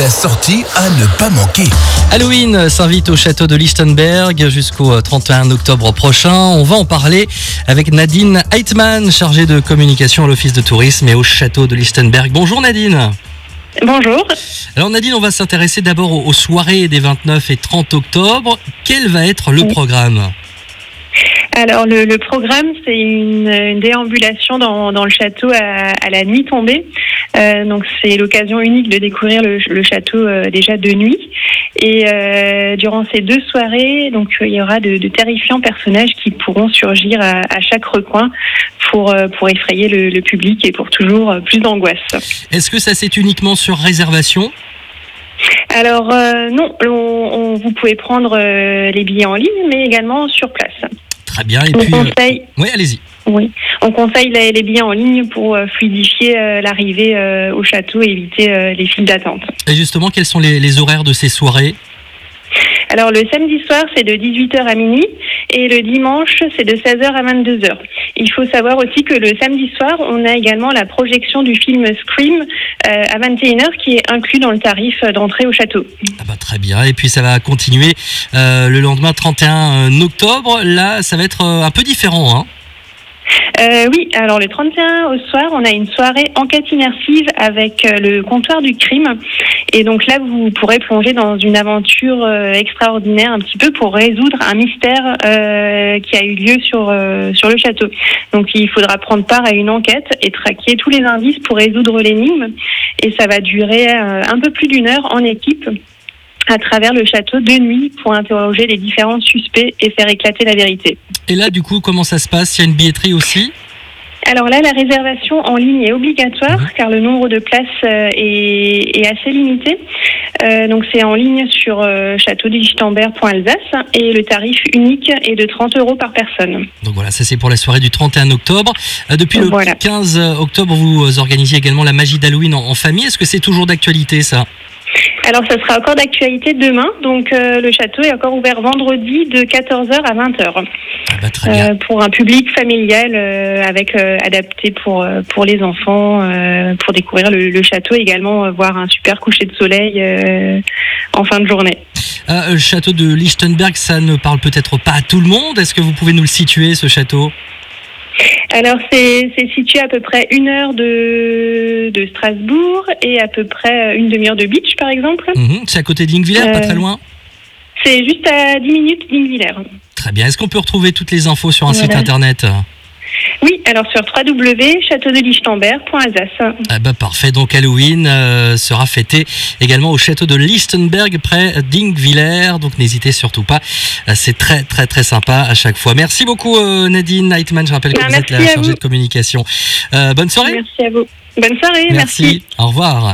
la sortie à ne pas manquer. Halloween s'invite au château de Lichtenberg jusqu'au 31 octobre prochain. On va en parler avec Nadine Heitmann, chargée de communication à l'Office de tourisme et au château de Lichtenberg. Bonjour Nadine. Bonjour. Alors Nadine, on va s'intéresser d'abord aux soirées des 29 et 30 octobre. Quel va être le programme? Alors le, le programme, c'est une, une déambulation dans, dans le château à, à la nuit tombée. Euh, donc c'est l'occasion unique de découvrir le, le château euh, déjà de nuit. Et euh, durant ces deux soirées, donc il y aura de, de terrifiants personnages qui pourront surgir à, à chaque recoin pour euh, pour effrayer le, le public et pour toujours euh, plus d'angoisse. Est-ce que ça c'est uniquement sur réservation? Alors euh, non, on, on- vous pouvez prendre euh, les billets en ligne, mais également sur place. Très bien. Et On puis, euh, conseille, oui, allez-y. oui, on conseille les, les billets en ligne pour euh, fluidifier euh, l'arrivée au château et éviter les files d'attente. Et justement, quels sont les, les horaires de ces soirées? Alors le samedi soir, c'est de 18h à minuit et le dimanche, c'est de 16h à 22h. Il faut savoir aussi que le samedi soir, on a également la projection du film Scream euh, à 21h qui est inclus dans le tarif d'entrée au château. Ah bah, Très bien. Et puis ça va continuer euh, le lendemain 31 octobre. Là, ça va être euh, un peu différent. Hein Euh, oui, alors le 31 au soir, on a une soirée enquête immersive avec euh, le comptoir du crime. Et donc là, vous pourrez plonger dans une aventure euh, extraordinaire un petit peu pour résoudre un mystère qui a eu lieu sur, sur le château. Donc il faudra prendre part à une enquête et traquer tous les indices pour résoudre l'énigme. Et ça va durer un peu plus d'une heure en équipe à travers le château de nuit pour interroger les différents suspects et faire éclater la vérité. Et là, du coup, comment ça se passe? Il y a une billetterie aussi? Alors là, la réservation en ligne est obligatoire Mhm. car le nombre de places euh, est, est assez limité. Euh, donc c'est en ligne sur euh, châteaudichtenberg.alsace et le tarif unique est de 30 euros par personne. Donc voilà, ça c'est pour la soirée du 31 octobre. Euh, depuis le Voilà. 15 octobre, vous organisez également la magie d'Halloween en, en famille. Est-ce que c'est toujours d'actualité ça? Alors ça sera encore d'actualité demain. Donc euh, le château est encore ouvert vendredi de 14h à 20h ah bah, Très bien. euh, pour un public familial euh, avec adapté pour pour les enfants pour découvrir le, le château et également voir un super coucher de soleil en fin de journée. Le château de Lichtenberg, ça ne parle peut-être pas à tout le monde. Est-ce que vous pouvez nous le situer, ce château? Alors, c'est situé à peu près une heure de, de Strasbourg et à peu près une demi-heure de Beach, par exemple. Mhm, C'est à côté de Lingvillers, pas Euh, très loin C'est juste à 10 minutes d'Ingvillers. Très bien. Est-ce qu'on peut retrouver toutes les infos sur un site internet? Oui, alors sur www.châteaudelichtenberg.alsace. Ah bah parfait, donc Halloween euh, sera fêté également au château de Lichtenberg près d'Ingvillers, donc n'hésitez surtout pas, Euh, c'est très très très sympa à chaque fois. Merci beaucoup euh, Nadine Heitmann, je rappelle que Bah, vous êtes la chargée vous. de communication. Euh, bonne soirée Merci à vous. Bonne soirée, merci. Au revoir